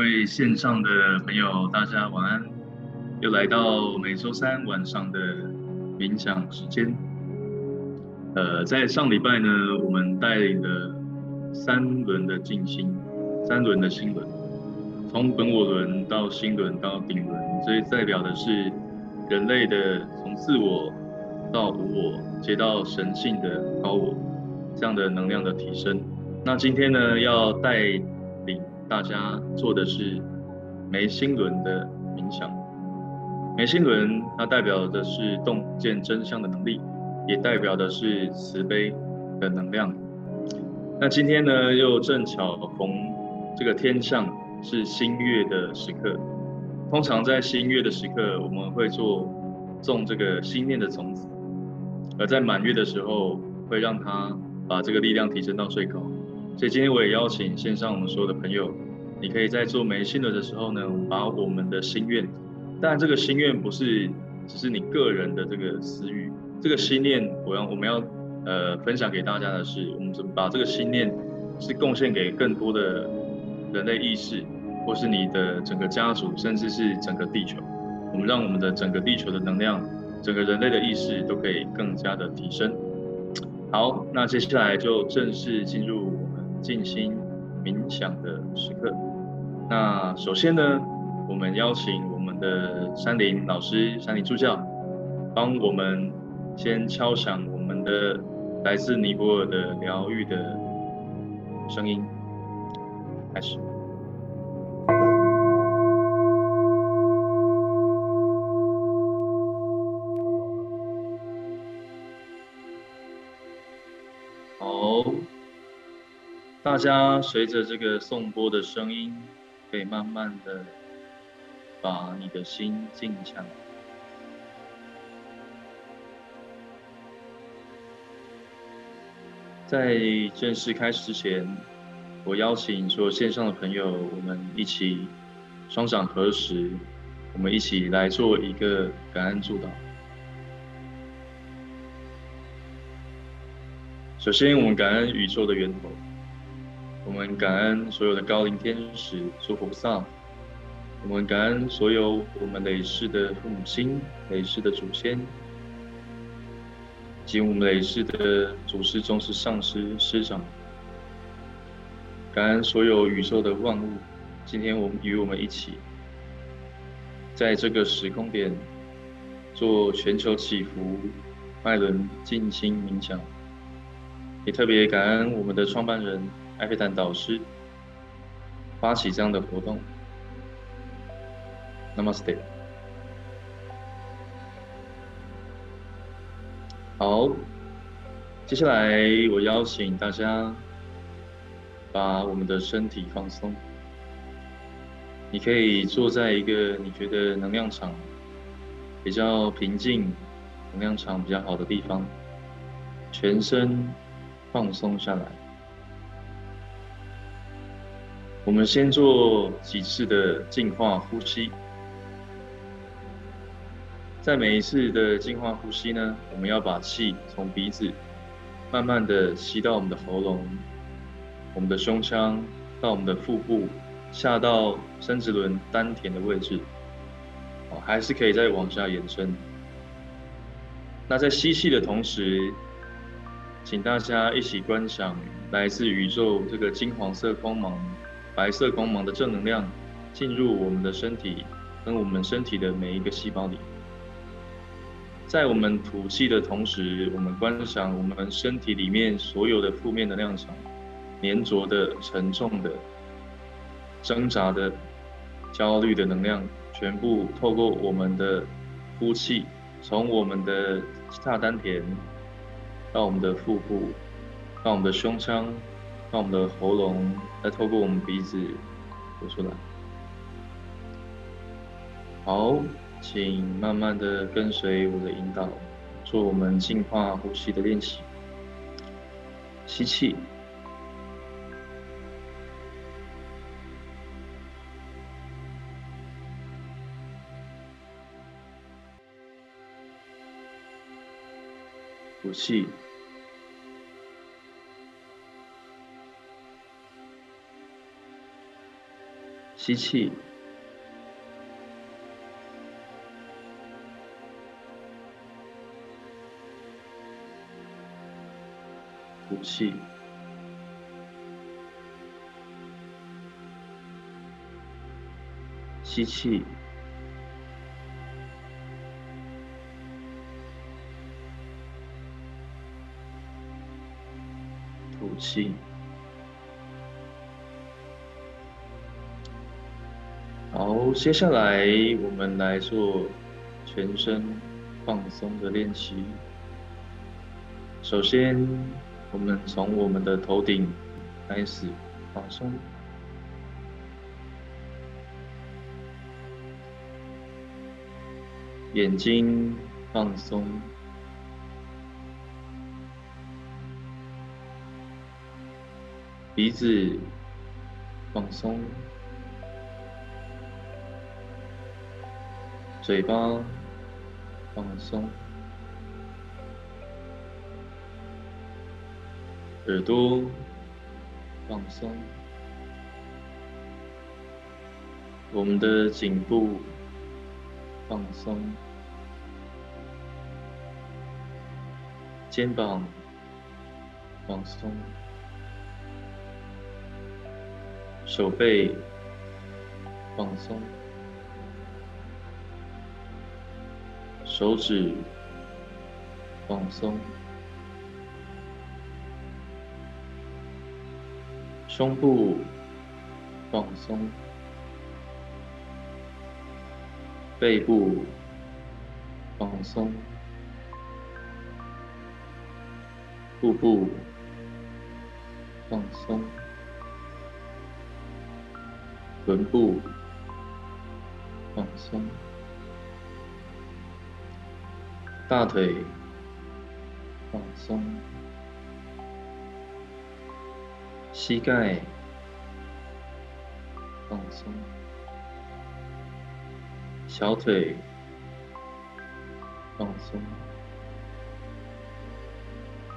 位线上的朋友，大家晚安！又来到每周三晚上的冥想时间。呃，在上礼拜呢，我们带领了三轮的静心，三轮的心轮，从本我轮到心轮到顶轮，所以代表的是人类的从自我到无我，接到神性的高我，这样的能量的提升。那今天呢，要带大家做的是眉心轮的冥想。眉心轮它代表的是洞见真相的能力，也代表的是慈悲的能量。那今天呢，又正巧逢这个天象是新月的时刻。通常在新月的时刻，我们会做种这个心念的种子，而在满月的时候，会让它把这个力量提升到最高。所以今天我也邀请线上我们所有的朋友，你可以在做眉心轮的时候呢，把我们的心愿，当然这个心愿不是只是你个人的这个私欲，这个心念我要我们要呃分享给大家的是，我们怎么把这个心念是贡献给更多的人类意识，或是你的整个家族，甚至是整个地球，我们让我们的整个地球的能量，整个人类的意识都可以更加的提升。好，那接下来就正式进入。静心冥想的时刻。那首先呢，我们邀请我们的山林老师、山林助教，帮我们先敲响我们的来自尼泊尔的疗愈的声音。开始。大家随着这个颂钵的声音，可以慢慢的把你的心静下来。在正式开始之前，我邀请所有线上的朋友，我们一起双掌合十，我们一起来做一个感恩祝祷。首先，我们感恩宇宙的源头。我们感恩所有的高龄天使、诸菩萨，我们感恩所有我们累世的父母亲、累世的祖先，及我们累世的祖师、宗师、上师、师长，感恩所有宇宙的万物。今天我们与我们一起，在这个时空点做全球祈福、脉轮静心冥想，也特别感恩我们的创办人。艾菲坦导师发起这样的活动，Namaste。好，接下来我邀请大家把我们的身体放松。你可以坐在一个你觉得能量场比较平静、能量场比较好的地方，全身放松下来。我们先做几次的净化呼吸，在每一次的净化呼吸呢，我们要把气从鼻子慢慢的吸到我们的喉咙、我们的胸腔，到我们的腹部，下到生殖轮丹田的位置，哦，还是可以再往下延伸。那在吸气的同时，请大家一起观赏来自宇宙这个金黄色光芒。白色光芒的正能量进入我们的身体，跟我们身体的每一个细胞里。在我们吐气的同时，我们观赏我们身体里面所有的负面能量场、粘着的、沉重的、挣扎的、焦虑的能量，全部透过我们的呼气，从我们的下丹田让我们的腹部，让我们的胸腔。让我们的喉咙再透过我们鼻子呼出来。好，请慢慢的跟随我的引导，做我们净化呼吸的练习。吸气，呼气。吸气，吐气，吸气。吐气，接下来我们来做全身放松的练习。首先，我们从我们的头顶开始放松，眼睛放松。鼻子放松，嘴巴放松，耳朵放松，我们的颈部放松，肩膀放松。手背放松，手指放松，胸部放松，背部放松，腹部放松。臀部放松，大腿放松，膝盖放松，小腿放松，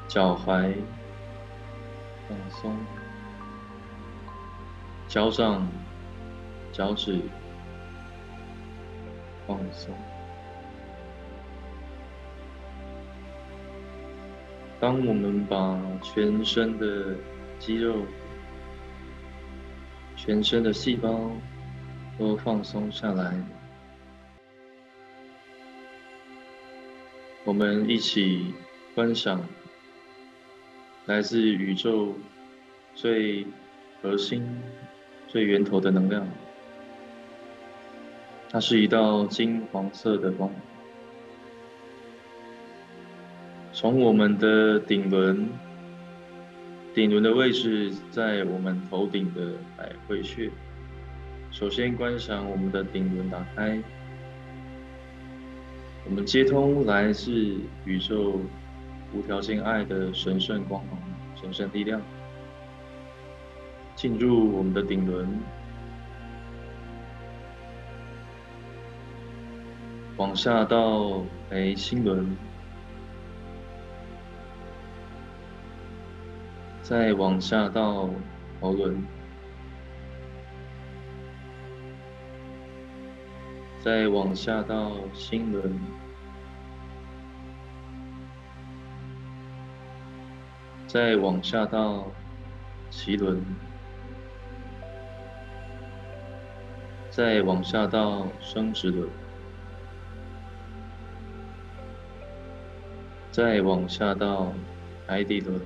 脚踝放松，脚掌。脚趾放松。当我们把全身的肌肉、全身的细胞都放松下来，我们一起观赏来自宇宙最核心、最源头的能量。它是一道金黄色的光，从我们的顶轮，顶轮的位置在我们头顶的百会穴。首先观赏我们的顶轮打开，我们接通来自宇宙无条件爱的神圣光芒、神圣力量，进入我们的顶轮。往下到眉心轮，再往下到喉轮，再往下到心轮，再往下到脐轮，再往下到生殖轮。再往下到海底轮，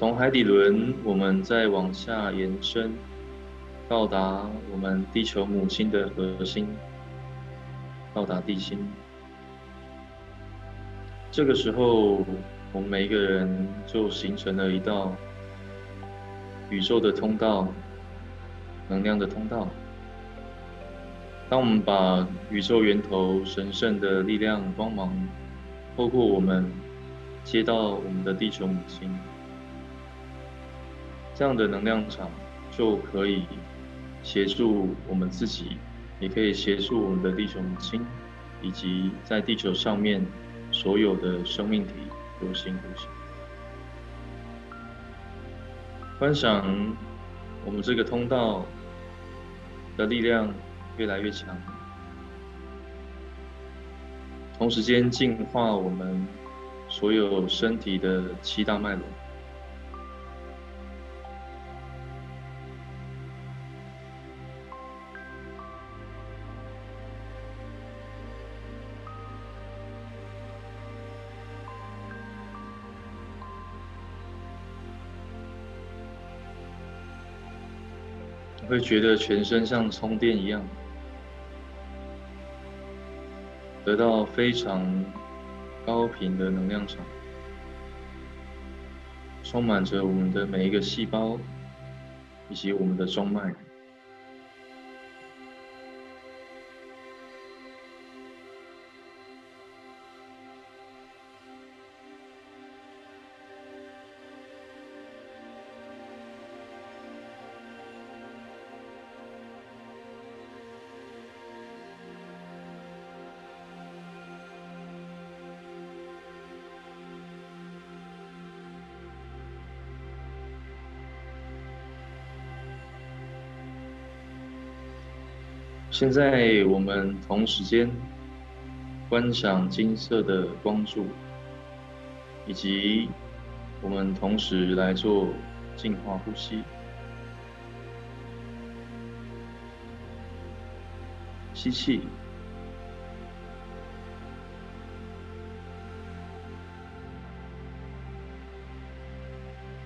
从海底轮我们再往下延伸，到达我们地球母亲的核心，到达地心。这个时候，我们每一个人就形成了一道宇宙的通道，能量的通道。当我们把宇宙源头神圣的力量光芒透过我们接到我们的地球母亲，这样的能量场就可以协助我们自己，也可以协助我们的地球母亲，以及在地球上面所有的生命体有形无形。观赏我们这个通道的力量越来越强，同时间净化我们所有身体的七大脉轮。觉得全身像充电一样，得到非常高频的能量场，充满着我们的每一个细胞，以及我们的中脉。现在我们同时间观赏金色的光柱，以及我们同时来做净化呼吸，吸气，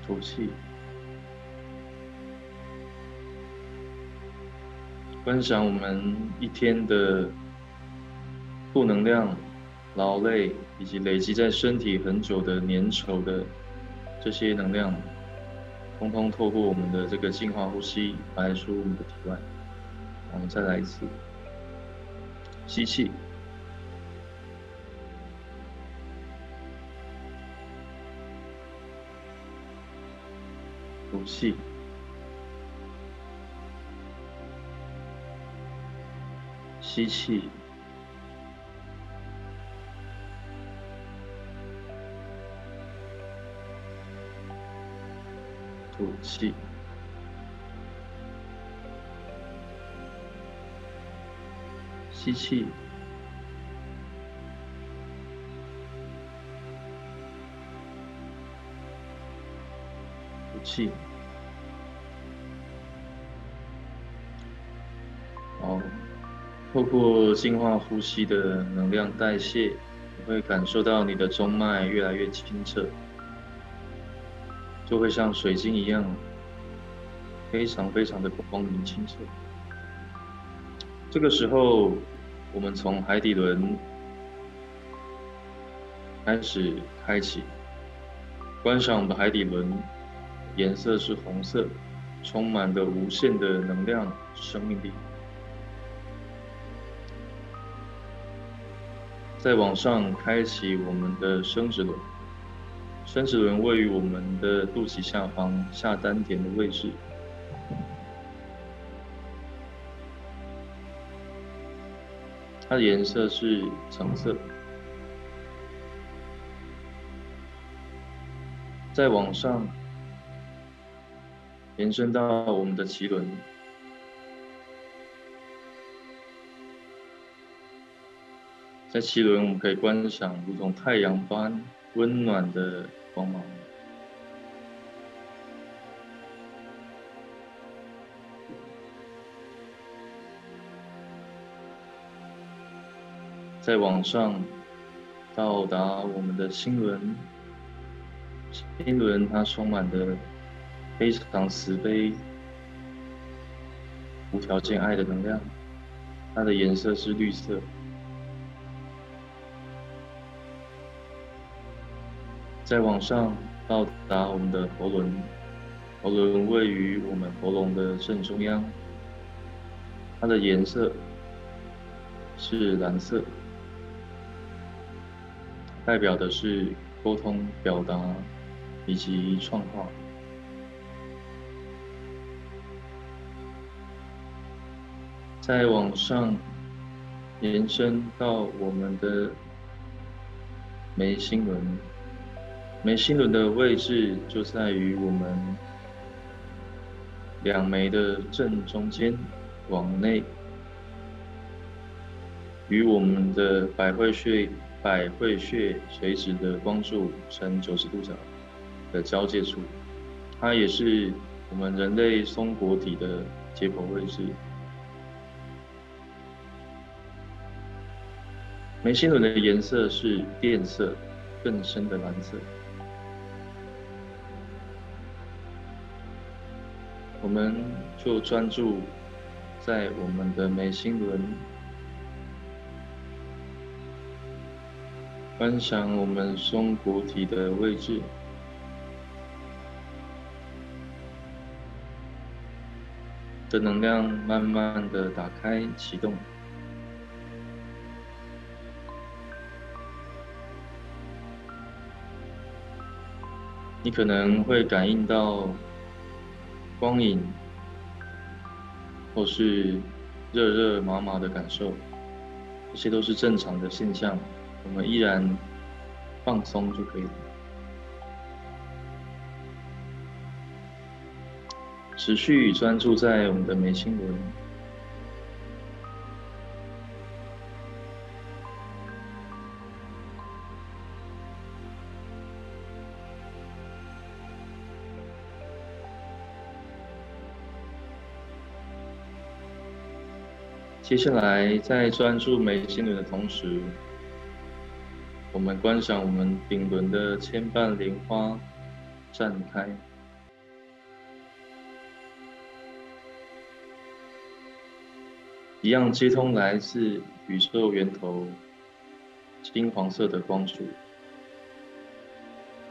吐气。观想我们一天的负能量、劳累以及累积在身体很久的粘稠的这些能量，通通透过我们的这个净化呼吸排出我们的体外。我们再来一次，吸气，吐气。吸气，吐气，吸气，吐气。透过净化呼吸的能量代谢，你会感受到你的中脉越来越清澈，就会像水晶一样，非常非常的光明清澈。这个时候，我们从海底轮开始开启，观赏我们的海底轮，颜色是红色，充满了无限的能量、生命力。再往上开启我们的生殖轮，生殖轮位于我们的肚脐下方下丹田的位置，它的颜色是橙色。再往上延伸到我们的脐轮。在七轮，我们可以观赏如同太阳般温暖的光芒。再往上，到达我们的心轮，心轮它充满的非常慈悲、无条件爱的能量，它的颜色是绿色。再往上到达我们的喉轮，喉轮位于我们喉咙的正中央，它的颜色是蓝色，代表的是沟通、表达以及创化。再往上延伸到我们的眉心轮。眉心轮的位置就在于我们两眉的正中间往内，与我们的百会穴百会穴垂直的光柱呈九十度角的交界处，它也是我们人类松果体的解剖位置。眉心轮的颜色是靛色，更深的蓝色。我们就专注在我们的眉心轮，观想我们松果体的位置的能量，慢慢的打开启动。你可能会感应到光影，或是热热麻麻的感受，这些都是正常的现象。我们依然放松就可以了，持续专注在我们的眉心轮。接下来，在专注眉心轮的同时，我们观赏我们顶轮的千瓣莲花绽开，一样接通来自宇宙源头金黄色的光束，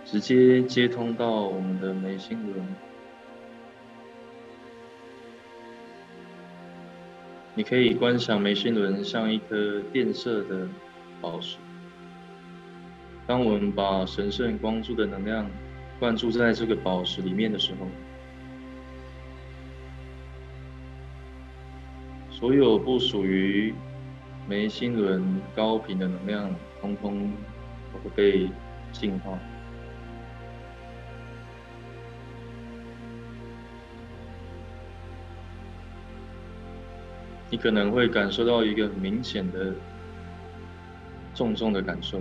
直接接通到我们的眉心轮。你可以观想眉心轮像一颗靛色的宝石。当我们把神圣光柱的能量灌注在这个宝石里面的时候，所有不属于眉心轮高频的能量，通通都会被净化。你可能会感受到一个很明显的重重的感受，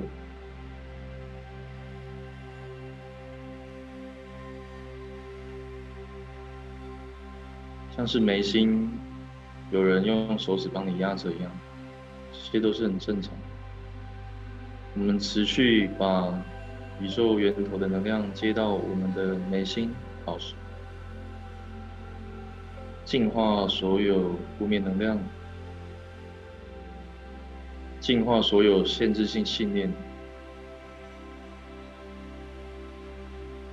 像是眉心有人用手指帮你压着一样，这些都是很正常。我们持续把宇宙源头的能量接到我们的眉心保持。净化所有负面能量，净化所有限制性信念，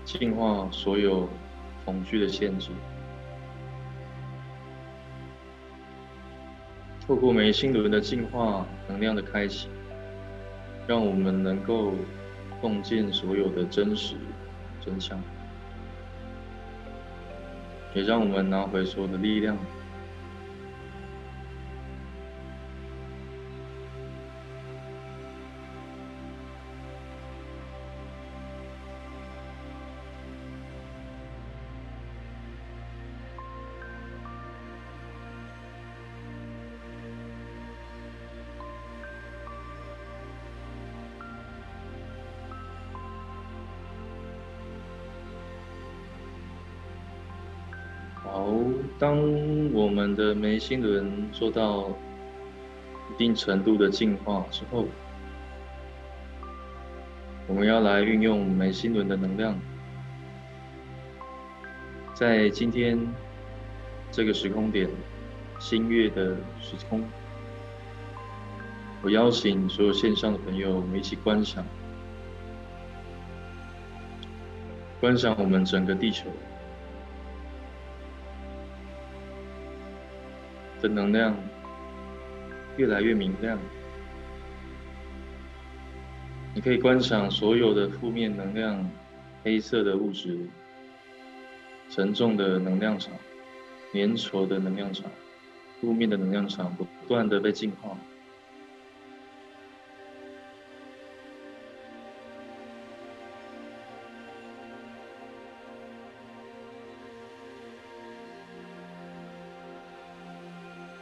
净化所有恐惧的限制。透过眉心轮的净化能量的开启，让我们能够洞见所有的真实真相。也让我们拿回所有的力量。好，当我们的眉心轮做到一定程度的净化之后，我们要来运用眉心轮的能量，在今天这个时空点，新月的时空，我邀请所有线上的朋友，我们一起观赏，观赏我们整个地球。的能量越来越明亮，你可以观赏所有的负面能量、黑色的物质、沉重的能量场、粘稠的能量场、负面的能量场不断的被净化。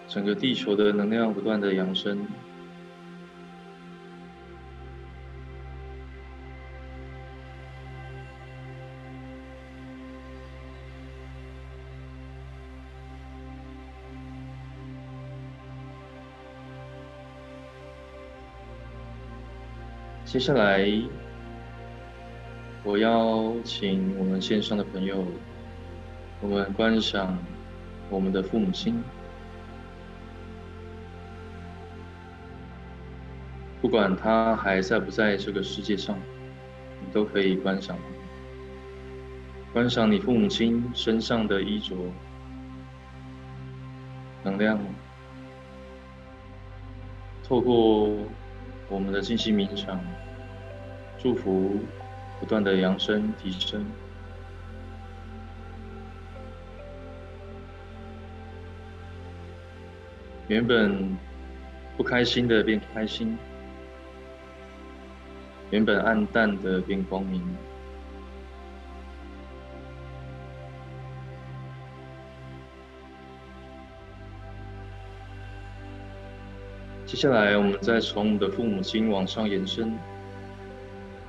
整个地球的能量不断的扬升。接下来，我邀请我们线上的朋友，我们观赏我们的父母亲，不管他还在不在这个世界上，你都可以观想。观赏你父母亲身上的衣着能量，透过我们的静心冥想，祝福不断的扬升提升，原本不开心的变开心，原本暗淡的变光明。接下来，我们再从我们的父母亲往上延伸，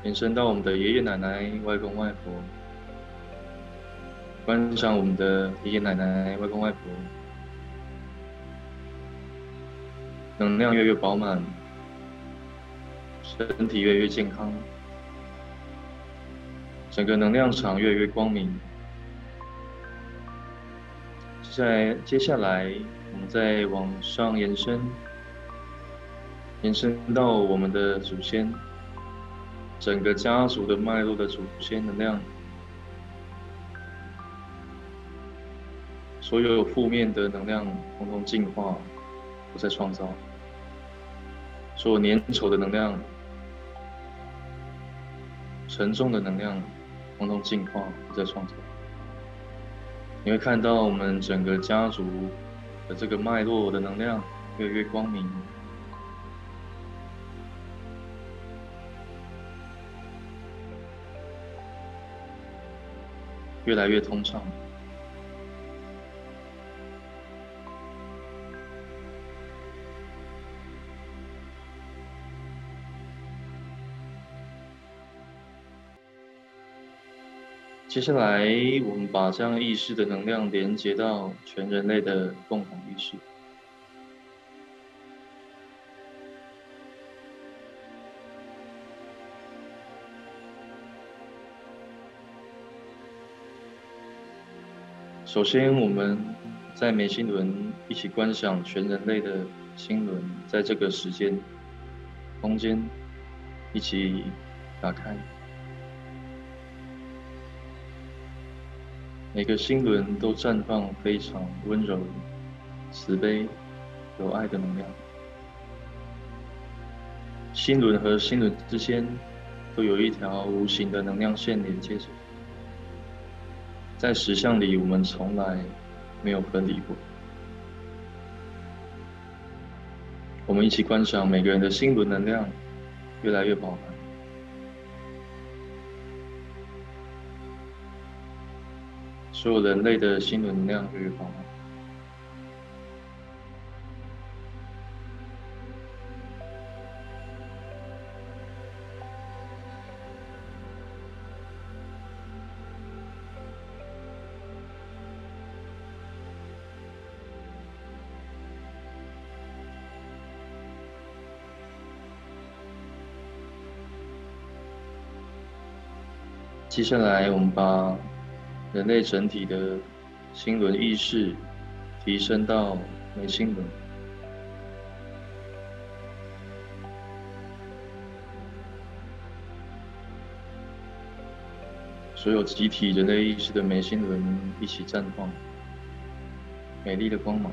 延伸到我们的爷爷奶奶、外公外婆，观赏我们的爷爷奶奶、外公外婆，能量越来越饱满，身体越来越健康，整个能量场越来越光明。接下来，接下来我们再往上延伸。延伸到我们的祖先，整个家族的脉络的祖先能量，所有负面的能量统统净化，不再创造；所有粘稠的能量、沉重的能量通通净化，在创造。你会看到我们整个家族的这个脉络的能量越来越光明。越来越通畅。接下来，我们把这样意识的能量连接到全人类的共同意识。首先，我们在眉心轮一起观想全人类的心轮，在这个时间、空间一起打开。每个心轮都绽放非常温柔、慈悲、有爱的能量。心轮和心轮之间都有一条无形的能量线连接着。在实相里，我们从来没有分离过。我们一起观赏每个人的心轮能量越来越饱满，所有人类的心能量越来越饱满。接下来，我们把人类整体的心轮意识提升到眉心轮，所有集体人类意识的眉心轮一起绽放美丽的光芒。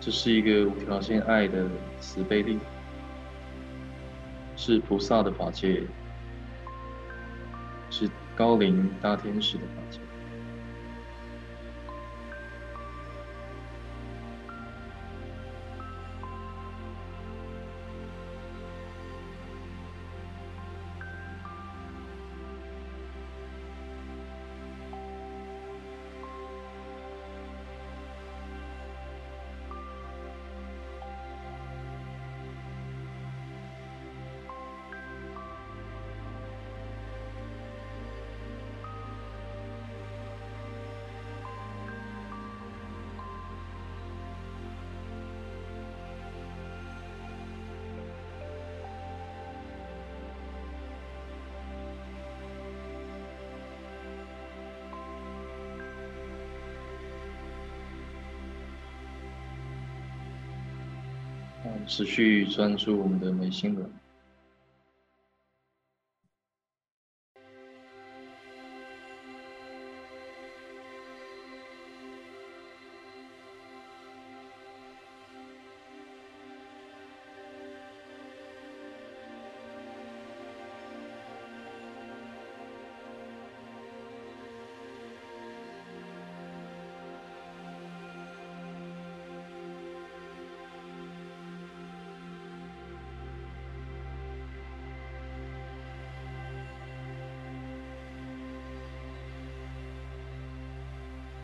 这是一个无条件爱的慈悲力。是菩萨的法界，高龄大天使的法界。持续专注我们的眉心轮。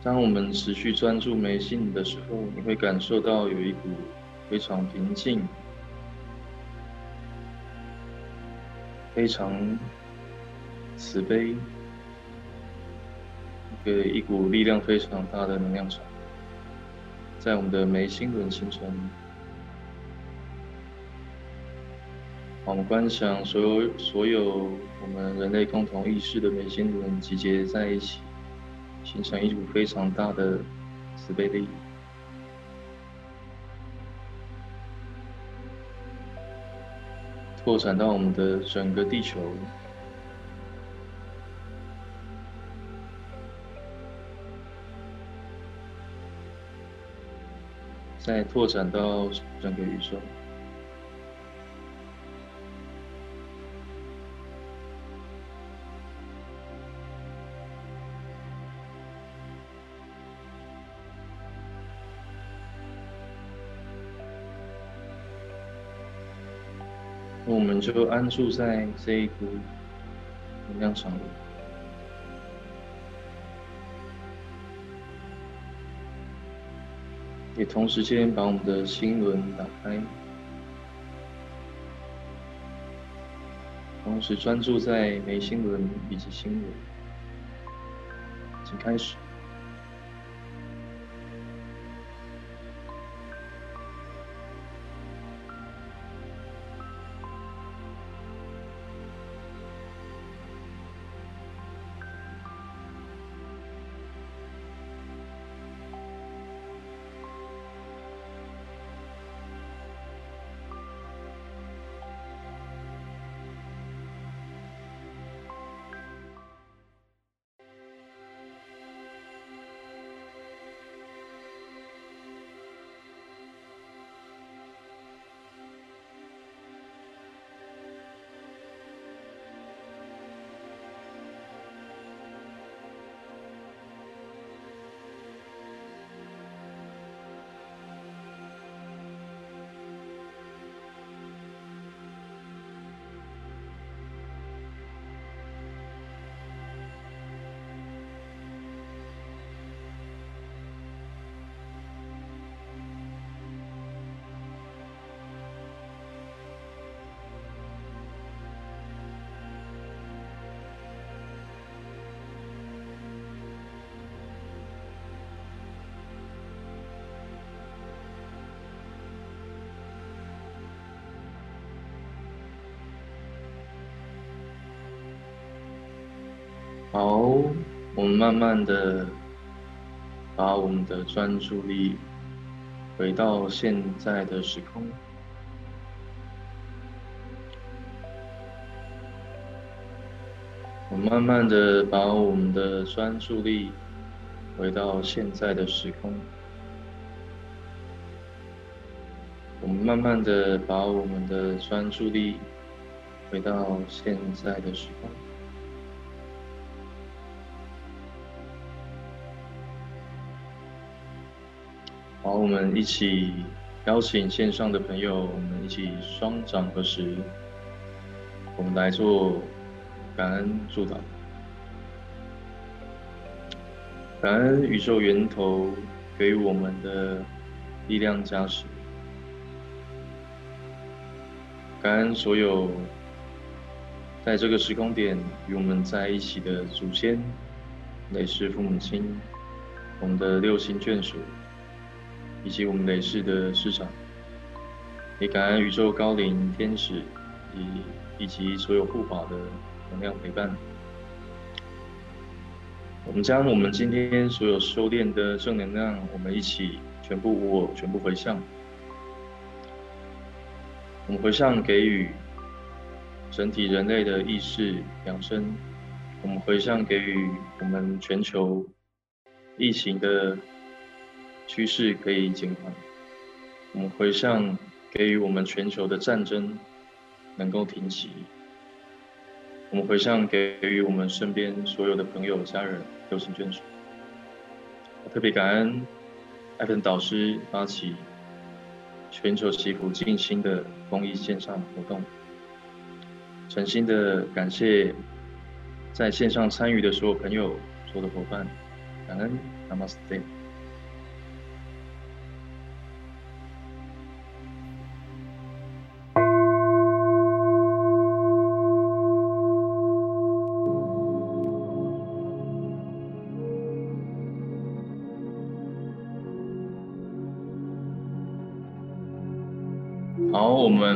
当我们持续专注眉心的时候，你会感受到有一股非常平静、非常慈悲、一个一股力量非常大的能量场，在我们的眉心轮形成。我们观想所有所有我们人类共同意识的眉心轮集结在一起。形成一股非常大的慈悲力，拓展到我们的整个地球，再拓展到整个宇宙。就安住在这一股能量场里，也同时间把我们的心轮打开，同时专注在眉心轮以及心轮，请开始。好，我们慢慢的把我们的专注力回到现在的时空。我慢慢的把我们的专注力回到现在的时空。我们慢慢的把我们的专注力回到现在的时空。好，我们一起邀请线上的朋友，我们一起双掌合十，我们来做感恩祝祷。感恩宇宙源头给我们的力量加持，感恩所有在这个时空点与我们在一起的祖先、累世父母亲、我们的六亲眷属。以及我们累世的市场，也感恩宇宙高灵天使以以及所有护法的能量陪伴。我们将我们今天所有修炼的正能量，我们一起全部无我，全部回向。我们回向给予整体人类的意识养生，我们回向给予我们全球疫情的趋势可以减缓，我们回向给予我们全球的战争能够停息，我们回向给予我们身边所有的朋友家人有情眷属。特别感恩艾芬导师发起全球祈福静心的公益线上活动，诚心的感谢在线上参与的所有朋友、所有的伙伴，感恩 Namaste。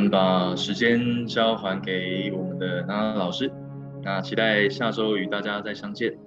把时间交还给我们的娜娜老师，那期待下周与大家再相见。